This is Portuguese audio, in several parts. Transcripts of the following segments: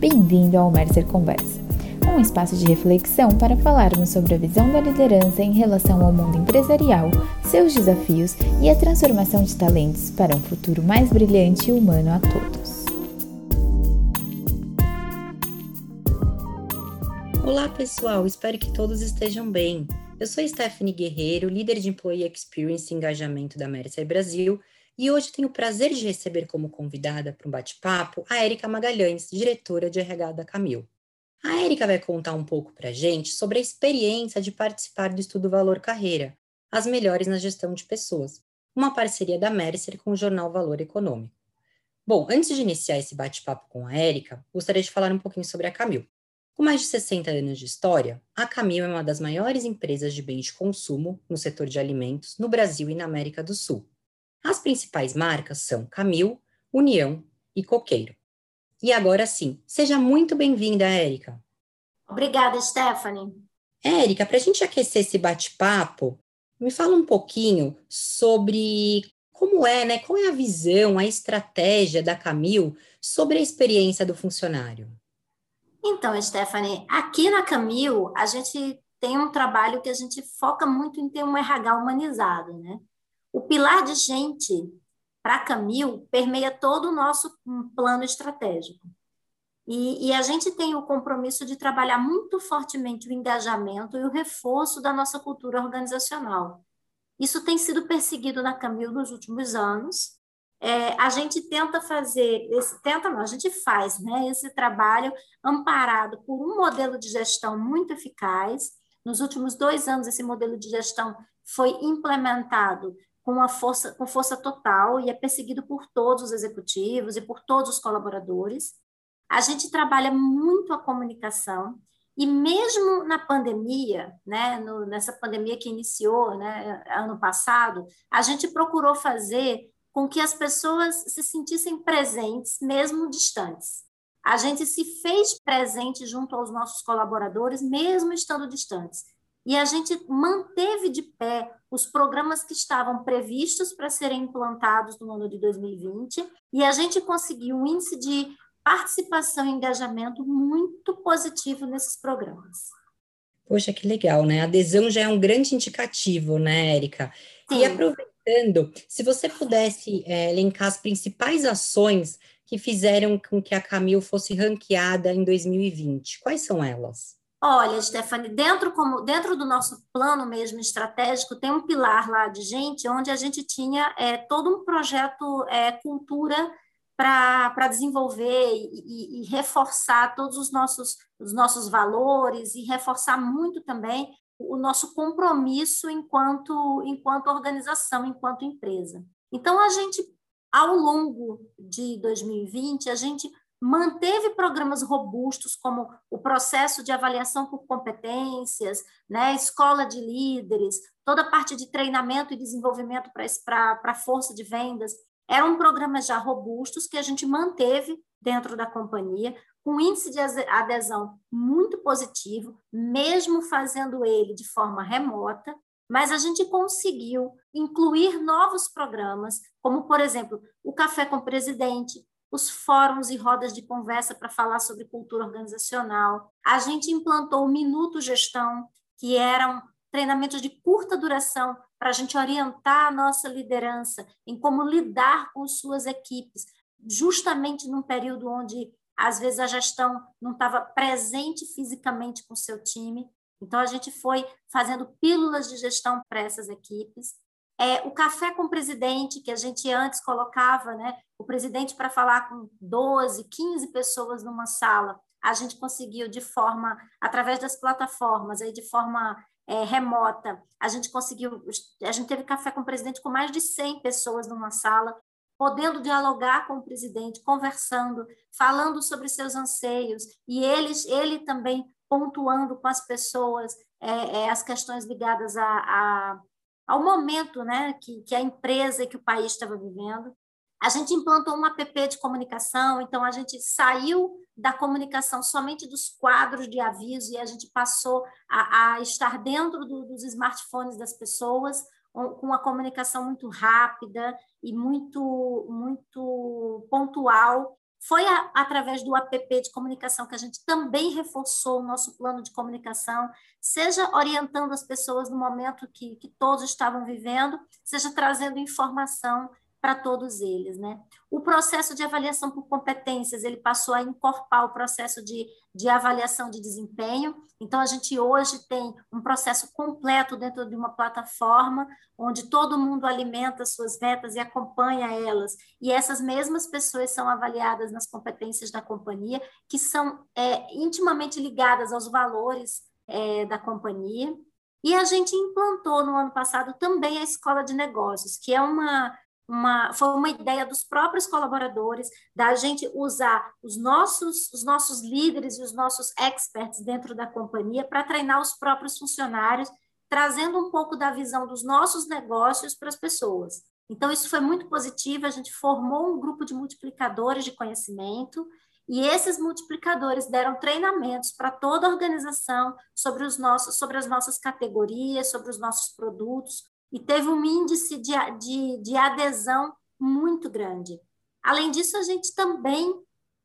Bem-vindo ao Mercer Conversa, um espaço de reflexão para falarmos sobre a visão da liderança em relação ao mundo empresarial, seus desafios e a transformação de talentos para um futuro mais brilhante e humano a todos. Olá, pessoal, espero que todos estejam bem. Eu sou Stephanie Guerreiro, líder de Employee Experience e Engajamento da Mercer Brasil e hoje tenho o prazer de receber como convidada para um bate-papo a Érica Magalhães, diretora de RH da Camil. A Érica vai contar um pouco para a gente sobre a experiência de participar do estudo Valor Carreira, as melhores na gestão de pessoas, uma parceria da Mercer com o jornal Valor Econômico. Bom, antes de iniciar esse bate-papo com a Érica, gostaria de falar um pouquinho sobre a Camil. Com mais de 60 anos de história, a Camil é uma das maiores empresas de bens de consumo no setor de alimentos no Brasil e na América do Sul. As principais marcas são Camil, União e Coqueiro. E agora sim, seja muito bem-vinda, Érica. Obrigada, Stephanie. Érica, para a gente aquecer esse bate-papo, me fala um pouquinho sobre como é, né? Qual é a visão, a estratégia da Camil sobre a experiência do funcionário? Então, Stephanie, aqui na Camil, a gente tem um trabalho que a gente foca muito em ter um RH humanizado, né? O pilar de gente para Camil permeia todo o nosso plano estratégico. E, e, a gente tem o compromisso de trabalhar muito fortemente o engajamento e o reforço da nossa cultura organizacional. Isso tem sido perseguido na Camil nos últimos anos. É, a gente tenta fazer, esse, tenta não, a gente faz né, esse trabalho amparado por um modelo de gestão muito eficaz. Nos últimos dois anos, esse modelo de gestão foi implementado com uma força, com força total e é perseguido por todos os executivos e por todos os colaboradores. A gente trabalha muito a comunicação e mesmo na pandemia, né, no, nessa pandemia que iniciou, né, ano passado, a gente procurou fazer com que as pessoas se sentissem presentes, mesmo distantes. A gente se fez presente junto aos nossos colaboradores, mesmo estando distantes. E a gente manteve de pé os programas que estavam previstos para serem implantados no ano de 2020, e a gente conseguiu um índice de participação e engajamento muito positivo nesses programas. Poxa, que legal, né? A adesão já é um grande indicativo, né, Érica? E aproveitando, se você pudesse é, elencar as principais ações que fizeram com que a Camil fosse ranqueada em 2020, quais são elas? Olha, Stephanie, dentro, como, dentro do nosso plano mesmo estratégico, tem um pilar lá de gente, onde a gente tinha é, todo um projeto é, cultura para desenvolver e, e, e, reforçar todos os nossos, os nossos valores e reforçar muito também o nosso compromisso enquanto, enquanto organização, enquanto empresa. Então, a gente, ao longo de 2020, a gente manteve programas robustos, como o processo de avaliação por competências, né, escola de líderes, toda a parte de treinamento e desenvolvimento para a força de vendas. Eram programas já robustos que a gente manteve dentro da companhia, com índice de adesão muito positivo, mesmo fazendo ele de forma remota, mas a gente conseguiu incluir novos programas, como, por exemplo, o Café com o Presidente, os fóruns e rodas de conversa para falar sobre cultura organizacional. A gente implantou o Minuto Gestão, que eram treinamentos de curta duração para a gente orientar a nossa liderança em como lidar com suas equipes, justamente num período onde às vezes a gestão não estava presente fisicamente com seu time. Então a gente foi fazendo pílulas de gestão para essas equipes. É, o café com o presidente, que a gente antes colocava né, o presidente para falar com 12, 15 pessoas numa sala, a gente conseguiu de forma, através das plataformas, aí de forma é, remota, a gente conseguiu, a gente teve café com o presidente com mais de 100 pessoas numa sala, podendo dialogar com o presidente, conversando, falando sobre seus anseios, e eles, ele também pontuando com as pessoas é, é, as questões ligadas a, a ao momento né, que, que a empresa e que o país estava vivendo. A gente implantou um app de comunicação, então a gente saiu da comunicação somente dos quadros de aviso e a gente passou a, a estar dentro do, dos smartphones das pessoas, com uma comunicação muito rápida e muito, muito pontual Foi a, através do app de comunicação que a gente também reforçou o nosso plano de comunicação, seja orientando as pessoas no momento que, que todos estavam vivendo, seja trazendo informação para todos eles, né? O processo de avaliação por competências, ele passou a incorporar o processo de, de avaliação de desempenho, então a gente hoje tem um processo completo dentro de uma plataforma, onde todo mundo alimenta suas metas e acompanha elas, e essas mesmas pessoas são avaliadas nas competências da companhia, que são é, intimamente ligadas aos valores é, da companhia, e a gente implantou no ano passado também a escola de negócios, que é uma uma, foi uma ideia dos próprios colaboradores, da gente usar os nossos, os nossos líderes e os nossos experts dentro da companhia para treinar os próprios funcionários, trazendo um pouco da visão dos nossos negócios para as pessoas. Então, isso foi muito positivo, a gente formou um grupo de multiplicadores de conhecimento, e esses multiplicadores deram treinamentos para toda a organização sobre, os nossos, sobre as nossas categorias, sobre os nossos produtos, e teve um índice de, de, de adesão muito grande. Além disso, a gente também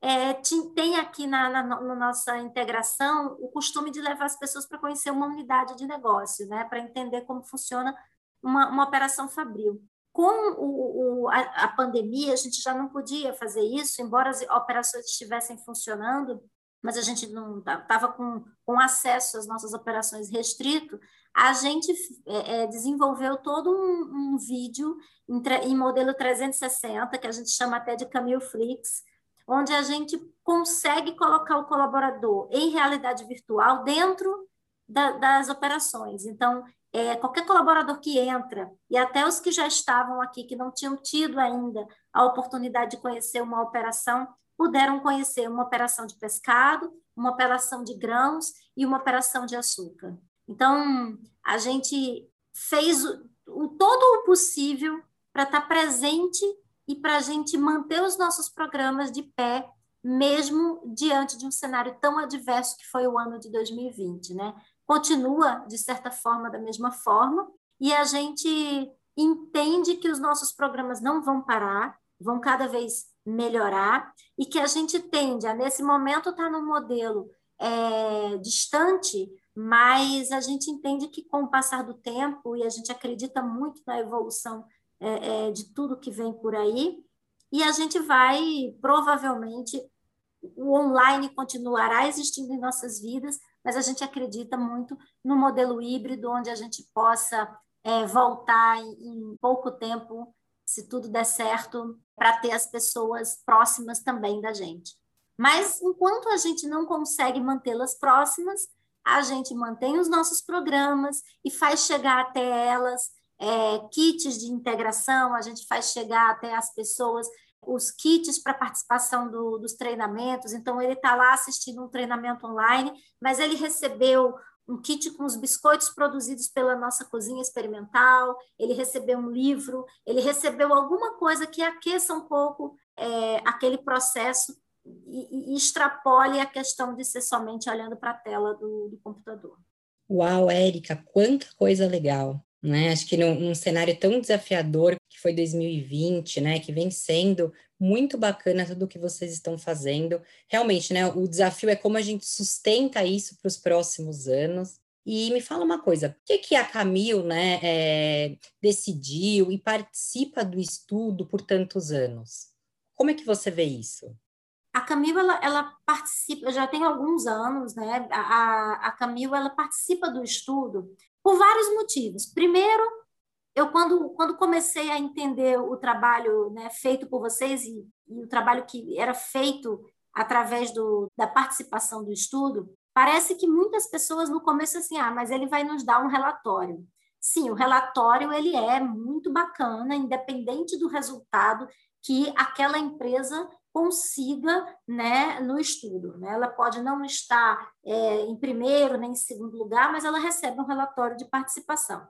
é, tem aqui na, na, na, nossa integração o costume de levar as pessoas para conhecer uma unidade de negócio, né, para entender como funciona uma, uma operação fabril. Com o, o, a, a, pandemia, a gente já não podia fazer isso, embora as operações estivessem funcionando, mas a gente não estava com, com acesso às nossas operações restrito, a gente é, é, desenvolveu todo um, um vídeo em, em, modelo 360, que a gente chama até de Camille Flix, onde a gente consegue colocar o colaborador em realidade virtual dentro da, das operações. Então, é, qualquer colaborador que entra, e até os que já estavam aqui, que não tinham tido ainda a oportunidade de conhecer uma operação, puderam conhecer uma operação de pescado, uma operação de grãos e uma operação de açúcar. Então, a gente fez o, o todo o possível para estar presente e para a gente manter os nossos programas de pé, mesmo diante de um cenário tão adverso que foi o ano de 2020, né? Continua, de certa forma, da mesma forma, e a gente entende que os nossos programas não vão parar, vão cada vez melhorar, e que a gente tende a, nesse momento, estar tá num modelo é, distante, mas a gente entende que com o passar do tempo, e a gente acredita muito na evolução é, é, de tudo que vem por aí, e a gente vai, provavelmente, o online continuará existindo em nossas vidas, mas a gente acredita muito no modelo híbrido, onde a gente possa é, voltar em pouco tempo, se tudo der certo, para ter as pessoas próximas também da gente. Mas enquanto a gente não consegue mantê-las próximas, a gente mantém os nossos programas e faz chegar até elas é, kits de integração, a gente faz chegar até as pessoas os kits para participação do, dos treinamentos. Então, ele está lá assistindo um treinamento online, mas ele recebeu um kit com os biscoitos produzidos pela nossa cozinha experimental, ele recebeu um livro, ele recebeu alguma coisa que aqueça um pouco é, aquele processo e, e, extrapole a questão de ser somente olhando para a tela do, do, computador. Uau, Érica, quanta coisa legal! Né? Acho que num, num cenário tão desafiador que foi 2020, né, que vem sendo muito bacana tudo que vocês estão fazendo. Realmente, né, o desafio é como a gente sustenta isso para os próximos anos. E me fala uma coisa, por que, que a Camil né, é, decidiu e participa do estudo por tantos anos? Como é que você vê isso? A Camila, ela, ela, participa, já tem alguns anos, né? A, a Camila, ela participa do estudo por vários motivos. Primeiro, eu quando, quando comecei a entender o trabalho né, feito por vocês e, e, o trabalho que era feito através do, da participação do estudo, parece que muitas pessoas no começo assim, ah, mas ele vai nos dar um relatório. Sim, o relatório ele é muito bacana, independente do resultado que aquela empresa consiga né, no estudo. Né? Ela pode não estar é, em primeiro nem em segundo lugar, mas ela recebe um relatório de participação.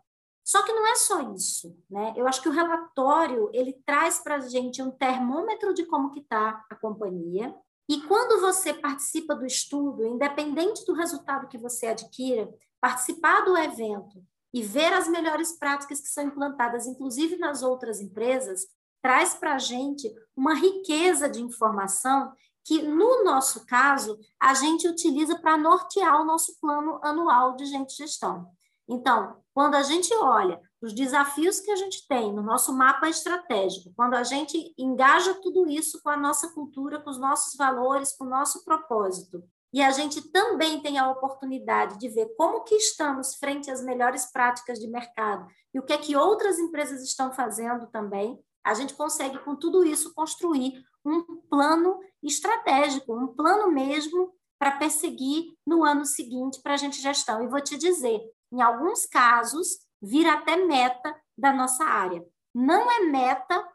Só que não é só isso, né? Eu acho que o relatório ele traz para a gente um termômetro de como que está a companhia. E quando você participa do estudo, independente do resultado que você adquira, participar do evento e ver as melhores práticas que são implantadas, inclusive nas outras empresas, traz para a gente uma riqueza de informação que, no nosso caso, a gente utiliza para nortear o nosso plano anual de gente gestão. Então, quando a gente olha os desafios que a gente tem no nosso mapa estratégico, quando a gente engaja tudo isso com a nossa cultura, com os nossos valores, com o nosso propósito, e a gente também tem a oportunidade de ver como que estamos frente às melhores práticas de mercado e o que é que outras empresas estão fazendo também, a gente consegue com tudo isso construir um plano estratégico, um plano mesmo para perseguir no ano seguinte para a gente gestão. E vou te dizer, em alguns casos, vira até meta da nossa área. Não é meta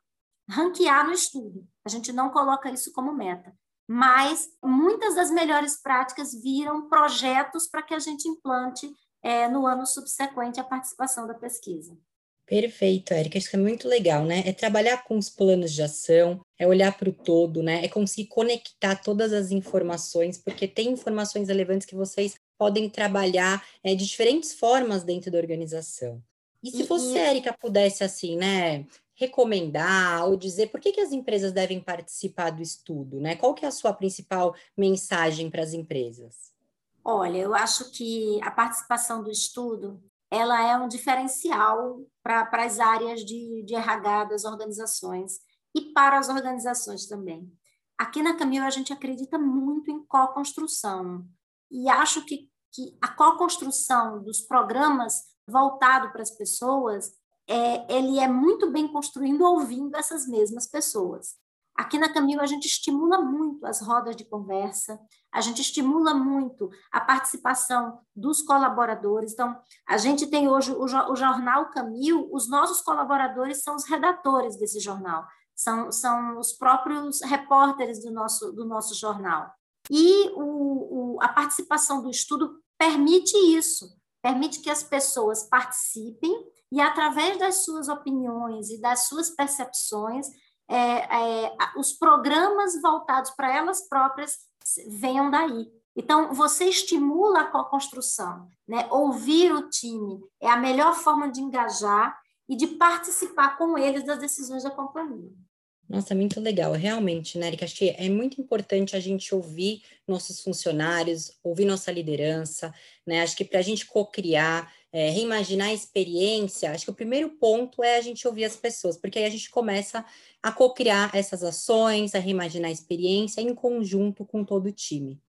ranquear no estudo, a gente não coloca isso como meta, mas muitas das melhores práticas viram projetos para que a gente implante é, no ano subsequente a participação da pesquisa. Perfeito, Érica. Que é muito legal, né? É trabalhar com os planos de ação, é olhar para o todo, né? É conseguir conectar todas as informações, porque tem informações relevantes que vocês podem trabalhar é, de diferentes formas dentro da organização. E se você, Érica, pudesse, assim, né, recomendar ou dizer por que, que as empresas devem participar do estudo, né? Qual que é a sua principal mensagem para as empresas? Olha, eu acho que a participação do estudo ela é um diferencial para as áreas de, de RH das organizações e para as organizações também. Aqui na Camil a gente acredita muito em co-construção e acho que, que a co-construção dos programas voltado para as pessoas, é, ele é muito bem construído ouvindo essas mesmas pessoas. Aqui na Camil a gente estimula muito as rodas de conversa, a gente estimula muito a participação dos colaboradores. Então, a gente tem hoje o, o jornal Camil, os nossos colaboradores são os redatores desse jornal, são, são os próprios repórteres do nosso, do nosso jornal. E o, o, a participação do estudo permite isso, permite que as pessoas participem e, através das suas opiniões e das suas percepções, é, é, os programas voltados para elas próprias venham daí. Então, você estimula a co-construção, né? ouvir o time é a melhor forma de engajar e de participar com eles das decisões da companhia. Nossa, muito legal, realmente, né, Erika? Acho que é muito importante a gente ouvir nossos funcionários, ouvir nossa liderança, né? Acho que para a gente co-criar, é, reimaginar a experiência, acho que o primeiro ponto é a gente ouvir as pessoas, porque aí a gente começa a co-criar essas ações, a reimaginar a experiência em conjunto com todo o time.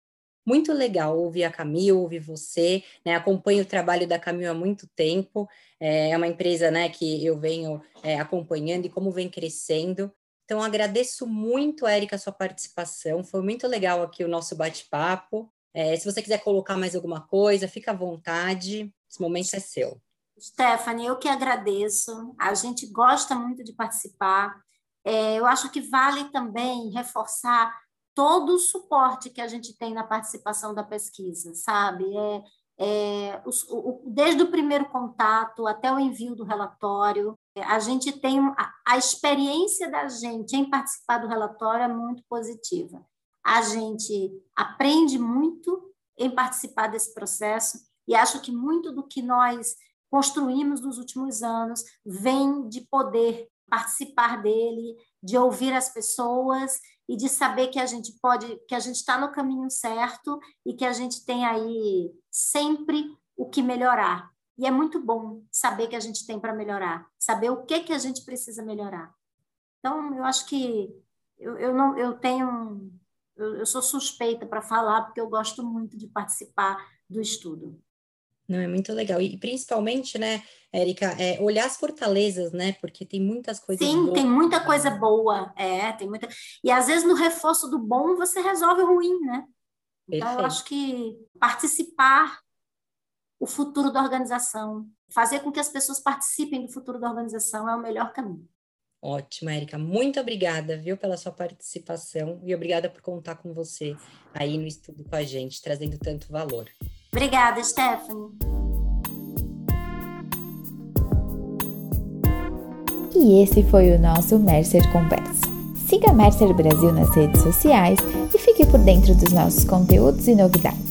Muito legal ouvir a Camil, ouvir você, né? Acompanho o trabalho da Camil há muito tempo, é, é uma empresa, né, que eu venho é, acompanhando e como vem crescendo. Então, agradeço muito, Érica, a sua participação. Foi muito legal aqui o nosso bate-papo. É, se você quiser colocar mais alguma coisa, fica à vontade. Esse momento é seu. Stephanie, eu que agradeço. A gente gosta muito de participar. É, eu acho que vale também reforçar todo o suporte que a gente tem na participação da pesquisa, sabe? É, é, o, desde o primeiro contato até o envio do relatório, a gente tem a, a experiência da gente em participar do relatório é muito positiva. A gente aprende muito em participar desse processo e acho que muito do que nós construímos nos últimos anos vem de poder participar dele, de ouvir as pessoas e de saber que a gente pode, que a gente está no caminho certo e que a gente tem aí sempre o que melhorar. E é muito bom saber que a gente tem para melhorar, saber o que que a gente precisa melhorar. Então, eu acho que eu, eu não eu tenho eu, eu sou suspeita para falar porque eu gosto muito de participar do estudo. Não, é muito legal. E principalmente, né, Érica, é olhar as fortalezas, né? Porque tem muitas coisas Sim, boas. tem muita coisa boa. É, tem muita. E às vezes no reforço do bom você resolve o ruim, né? Então, Perfeito. eu acho que participar o futuro da organização, fazer com que as pessoas participem do futuro da organização é o melhor caminho. Ótimo, Érica. Muito obrigada, viu, pela sua participação e obrigada por contar com você aí no estudo com a gente, trazendo tanto valor. Obrigada, Stephanie. E esse foi o nosso Mercer Conversa. Siga Mercer Brasil nas redes sociais e fique por dentro dos nossos conteúdos e novidades.